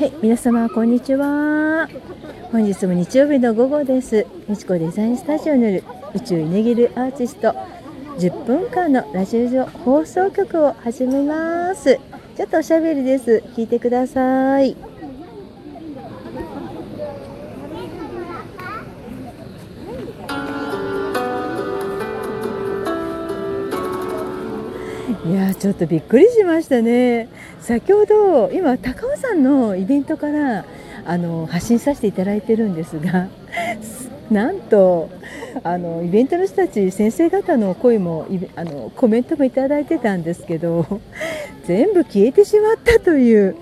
はい、皆様こんにちは。本日も日曜日の午後です。みちこデザインスタジオによる宇宙イネギルアーティスト10分間のラジオ放送局を始めます。ちょっとおしゃべりです。聞いてください。いやーちょっとびっくりしましたね。先ほど今高尾山のイベントからあの発信させていただいてるんですが、なんとあのイベントの人たち先生方の声もあのコメントもいただいてたんですけど、全部消えてしまったという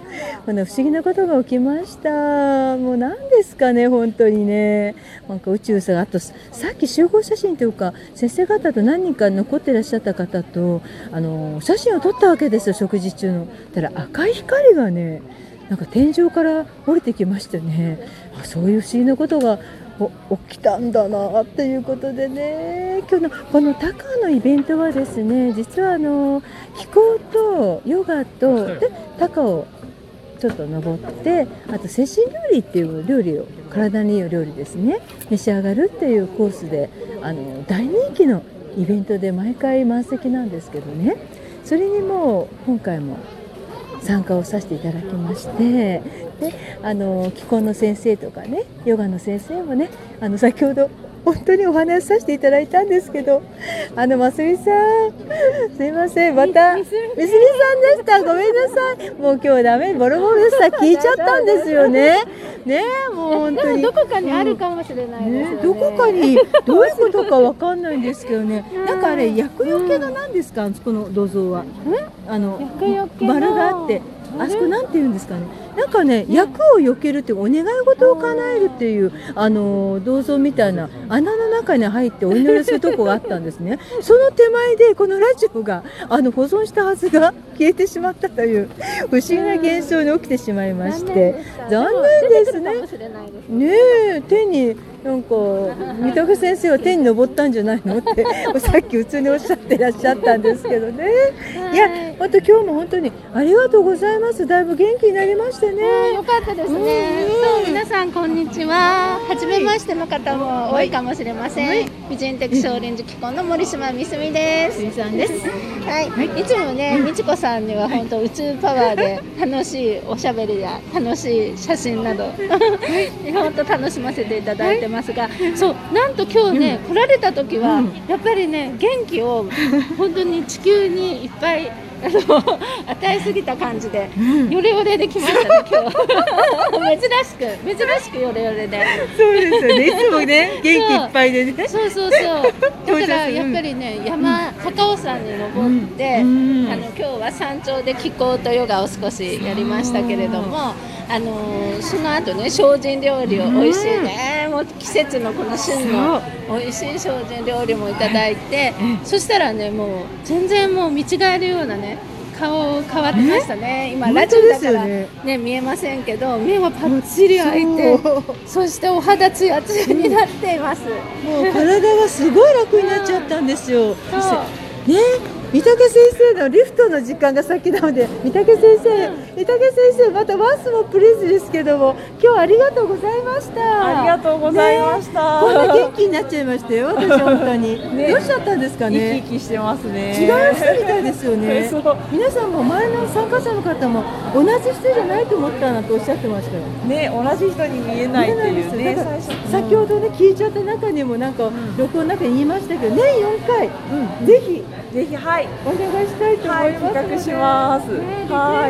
この不思議なことが起きました。もう何ですかね本当にね。なんか宇宙さんあとさっき集合写真というか先生方と何人か残ってらっしゃった方とあの写真を撮ったわけですよ食事中の。たら赤い光がねなんか天井から降りてきましてねあそういう不思議なことがお起きたんだなっていうことでね今日のこの高尾のイベントはですね実はあの気候とヨガとで高尾ちょっと登ってあと精神料理っていう料理を体にいいお料理ですね。召し上がるっていうコースであの大人気のイベントで毎回満席なんですけどね。それにもう今回も参加をさせていただきましてであの気候の先生とかねヨガの先生もねあの先ほど本当にお話しさせていただいたんですけどあのますみさんすいません。またみすみさん。でしたごめんなさい。もう今日ダメ。ボロボロでした。聞いちゃったんですよね。ねもう本当に。どこかにあるかもしれないですよね。ね、どこかにどういうことかわかんないんですけどね、なんかあれ厄除けが何ですか、あそこの銅像は。あの厄除けの丸があって、あそこなんて言うんですかね。なんかね、厄を避けるってお願い事を叶えるっていうあの銅像みたいな穴の中に入ってお祈りするとこがあったんですね。その手前でこのラジオがあの保存したはずが 消えてしまったという不思議な現象に起きてしまいまして、残念ですね。かもしれないです。ねえ天になんか三宅先生は天に登ったんじゃないのって さっき普通におっしゃってらっしゃったんですけどね。いや本当今日も本当にありがとうございます。だいぶ元気になりましてあーねよ。かったですね。そう皆さんこんにちは。初めましての方も多いかもしれません。はい美人的少林寺機構の森島みすみです。みさんです。はい、いつもね、みちこさんには本当宇宙パワーで楽しいおしゃべりや楽しい写真など、本当楽しませていただいてますが、そうなんと今日ね、来られた時は、うんやっぱりね元気を本当に地球にいっぱい与えすぎた感じで、ヨレヨレできましたね今日珍しく珍しくヨレヨレで。そうですよね。いつもね元気いっぱいでね。そうそうそう。だからやっぱりね、山高尾山に登って、うんうんあの今日は山頂で気候とヨガを少しやりましたけれども、あのーその後ね精進料理をうん。美味しいね、もう季節のこの旬の美味しい精進料理もいただいて、そしたらねもう全然もう見違えるようなね。顔変わってましたね。今本ラジオだからね。ね見えませんけど、目はパッチリ開いて、そしてお肌ツヤツヤになっています。もう体がすごい楽になっちゃったんですよ。そう。ね、三竹先生のリフトの時間が先なので、三竹先生、三竹先生、またワンスもプリーズですけども、今日はありがとうございました。ありがとうございました。こんな元気になっちゃいましたよ、私本当に。ねどうしちゃったんですか生きね。生きしてますね。違う人みたいですよね。皆さんも前の参加者の方も同じ人じゃないと思ったなとおっしゃってましたよ。ね、同じ人に見えないっていうね。先ほどね聞いちゃった中にもなんか録音の中に言いましたけど年4回、ぜひぜひはい、お願いしたいと思はいい、ますので、企画します。は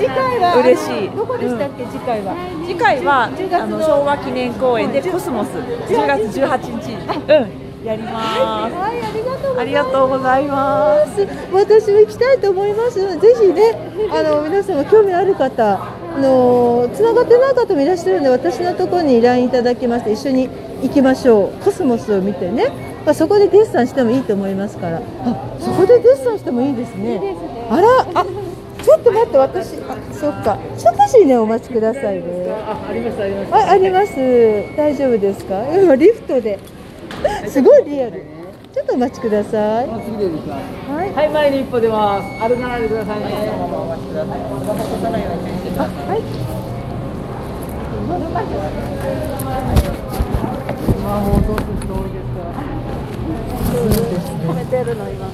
次回は嬉しい。どこでしたっけ、次回は、い。次回は10月のあの昭和記念公園でコスモス。10月18日、うん、やります。はいありがとうございます。ありがとうございます。私も行きたいと思います。ぜひねあの皆様興味ある方あのつながってない方もいらっしゃるので私のところに LINE いただきまして一緒に行きましょう。コスモスを見てね、まあ、そこでデッサンしてもいいと思いますから。あそこでデッサンしてもいいですね。あらあちょっと待って私あそっか。少しねお待ちくださいね。あ、ありますあります。ああります。大丈夫ですか？今リフトで。すごいリアル。ちょっとお待ちください。はい。はい、前に一歩出ます。歩かないでくださいね。そのままお待ちください。はいバス今放送する人多い。ですから。止めてるの今。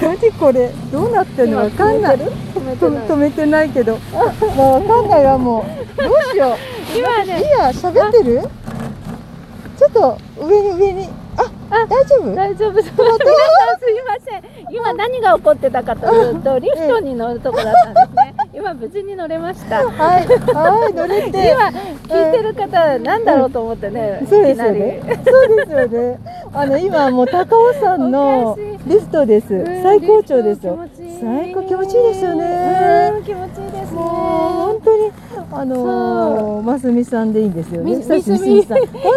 何これ？どうなってるのわかんない。止めてない。止止めてないけど。もうわかんないわもう。どうしよう。今ね。いいや喋ってる？ちょっと上に上に。ああ大丈夫？大丈夫。です。皆さんすいません。今何が起こってたかというと、リフトに乗るとこだったんですね。今無事に乗れました。今はい。はい乗れて。聞いてる方なんだろうと思ってね。そうですよね。そうですよね。あの今もう高尾山のリフトです。うん最高潮ですよ。最高気持ちいいですよねうん。気持ちいいですね。もう本当にあのー、ますみさんでいいんですよね。今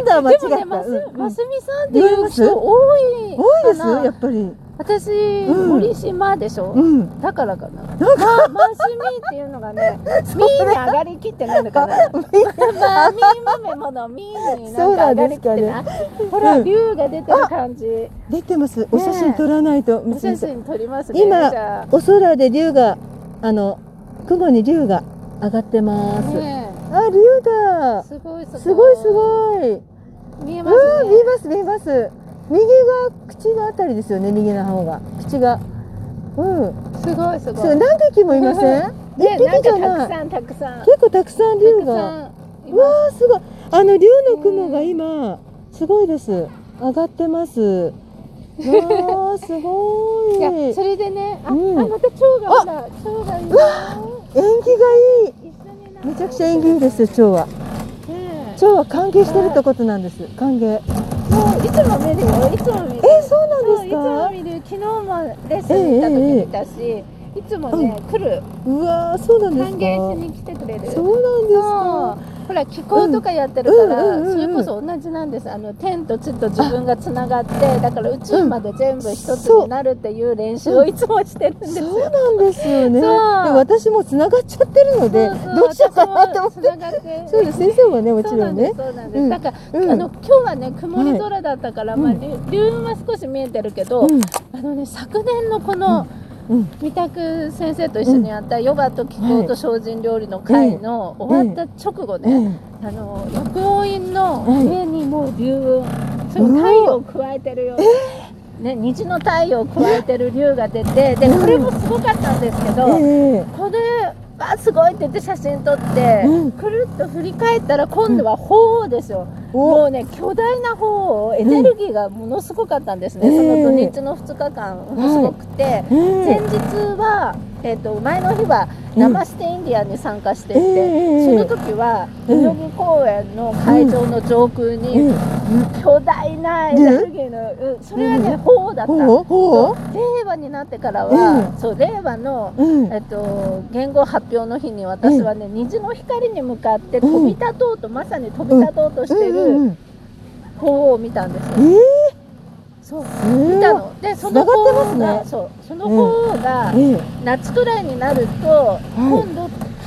度は間違った。でもね、ますうんますみさんっていう人多いか多いですな。やっぱり。私、うん森島でしょ？うん。だからかな。ま、マスミっていうのがね、ミーに上がりきってないのかな。まあ、ミー豆ものミーになんか上がりきってない。ほら、うん竜が出てる感じ。出てます。お写真撮らないと。お写真撮りますね。今お空で竜があの雲に竜が上がってまあ。す。ねあ竜だえ。すごいすごい。見えうん、ますね。見えます見えます。右が口のあたりですよね、右の方が。口が。うん。すごいすごい。何匹もいません？一匹じゃない。かたくさんたくさん。結構たくさん竜が。わあすごい。あの竜の雲が今すごいです。上がってます。わあすごい。いや、縁起それでね、あ、うんあまた蝶がほら、蝶がいいよ。がいい。めちゃくちゃ縁起いいですよ蝶は。ね蝶は歓迎してるってことなんです。歓迎。えもういつも見るよ、いつも見る。えそうなんそういつもですか？見る。昨日もレッスンに行った時見たし、いつもね、来る。うわあそうなんです歓か？迎しに来てくれる。そうなんですか？ほら気候とかやってるから、うんうんうんうん。それこそ同じなんです。あの天と地と自分がつながってだから宇宙まで全部一つになるっていう練習をいつもしてるんですよ。そうなんですよね。で私もつながっちゃってるので、どうしようかなって思って。そうです。先生はねもちろんね。そうなんです。うんだから、うん。あの今日はね曇り空だったから、まあうん竜竜雲は少し見えてるけど、うん。あのね昨年のこの、うん三択先生と一緒にやったヨガと気候と精進料理の会の終わった直後ね、えあの薬王院の上にもう竜雲、それも太陽を加えてるよ、ね、虹の太陽を加えてる竜が出てでこれもすごかったんですけど、ええこれわすごいって言って写真撮って、うん。くるっと振り返ったら今度は鳳凰ですよ、もお。うね巨大な鳳凰エネルギーがものすごかったんですね、うん。その土日の2日間ものすごくて、え前日は、えー、と前の日はうん。生ステインディアンに参加していて、ええその時はうん代々木公園の会場の上空にうん巨大なエネルギーの、うんそれはね鳳凰だった、令和になってからは、そう令和のううん。えっと、言語発表の日に私はね、虹の光に向かって飛び立とうと、まさに飛び立とうとしてうんるうん。鳳凰を見たんですえよ。えそう。ー見たの。でその繋がね。そう。その鳳凰がええ。夏くらいになると、今度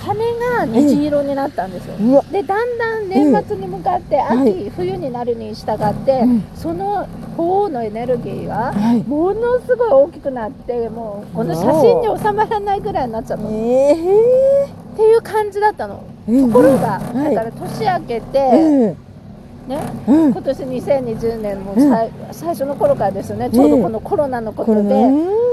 羽が虹色になったんですよ。うわ。でだんだん年末に向かって秋、はい。冬になるに従って、うん。その鳳凰のエネルギーがはい。ものすごい大きくなってもうこの写真に収まらないぐらいになっちゃったの。ええっていう感じだったの。とところが、はい。だから年明けて、えね、えうん。今年2020年もさい、最初の頃からですよね、ちょうどこのコロナのこことれで、ね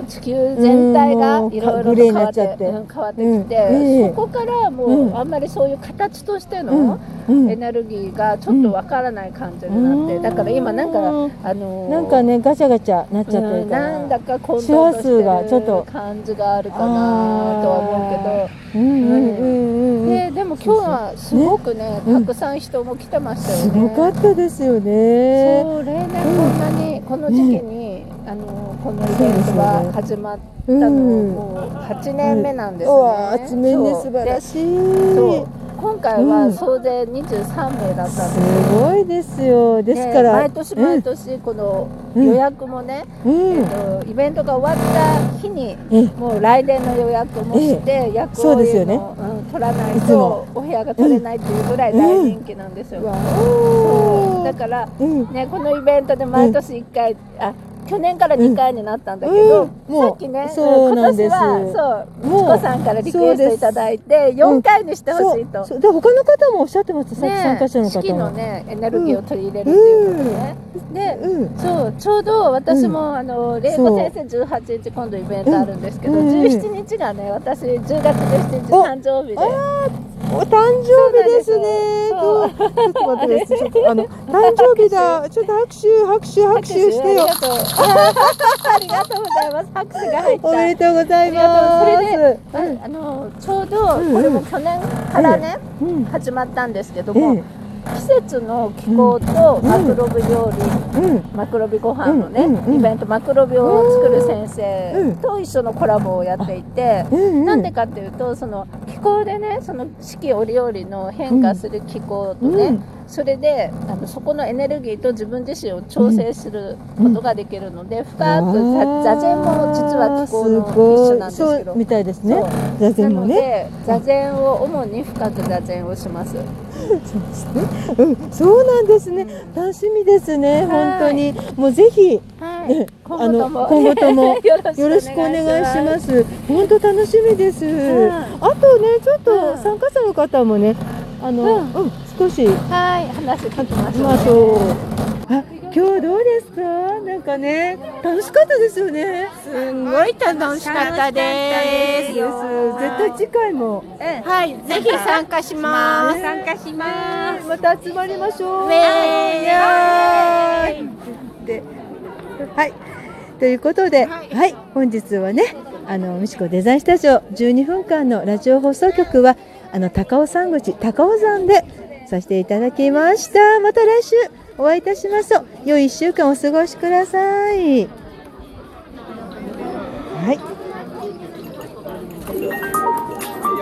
もう地球全体がうんいろいろ変わって。なってうん変わってきて、うんええそこからもう、うん。あんまりそういう形としてうんのうん。エネルギーがちょっとわからない感じになって、うん。だから今なんか、うんあのーなんかねガチャガチャなっちゃってるから、うんなんだか混沌と数がしてちょっとる感じがあるかなとは思うけど。うんうんうんうんうん。ででも今日はすごくねうん。たくさん人も来てましたすよね。ごかったですよね。そう例年こんなにこの時期に、あのこのイベントが始まったの、うんもう8年目なんですね。うわー、爪ねそう素晴らでしい。今回はうん。総勢23名だったんですすごいですよ。ですでから、毎年毎年このうん予約もね、うん、えっと、イベントが終わった日にえもう来年の予約もして、役をそうですよね。うん、取らないとも。お部屋が取れないっていうぐらい大人気なんですよ。うおだからうん、ねこのイベントで毎年1回、あ去年から2回になったんだけど、うん。さっきねそう今年はそうもうみちこさんからリクエストいただいて4回にしてほしいと、そうそう。で他の方もおっしゃってました、さっき参加者の方も。ねエネルギーを取り入れるっていうことね、でうん、そうちょうど私も、あの玲子先生18日今度イベントあるんですけど、うん。うん。17日がね私10月17日お誕生日でお誕生日ですね。そうちょっと待ってください。ちょっとあの誕生日だ。ちょっと拍手拍手拍手してよ。あ。りがとうございます。拍手が入った。おめでとうございます。それでああのちょうどうん。これも去年からね、うん、始まったんですけどえも、季節の気候とマクロビ料理、え、うん、マクロビご飯のね、イベントマクロビを作る先生と一緒のコラボをやっていて。なんでかっていうとその気候でねその四季折々の変化する気候とね、うん。それであのそこのエネルギーと自分自身を調整することができるので、深く座座禅も実は気候の一種なんですけど。みたいですね。座禅もね。で座禅を主に深く座禅をします。そうですね。うん、そうなんですね。楽しみですね。本当に。もうぜひ。はいあの今後とも よよろしくお願いします。本当楽しみです。んあとね、ちょっうんと参加者の方もね、あの、うんうん、少しはい、話聞きましょう、まあそう。あ、今日どうですか？なんかね、楽しかったですよね。すごい楽しかったです。です。絶対次回も。はい、ぜひ参加します。参加しままた集まりましょう。はい。ということで、はい、本日はね、あの、みちこデザインスタジオ12分間のラジオ放送局は、あの、高尾山口、高尾山でさせていただきました。また来週お会いいたしましょう。良い1週間お過ごしください。はい。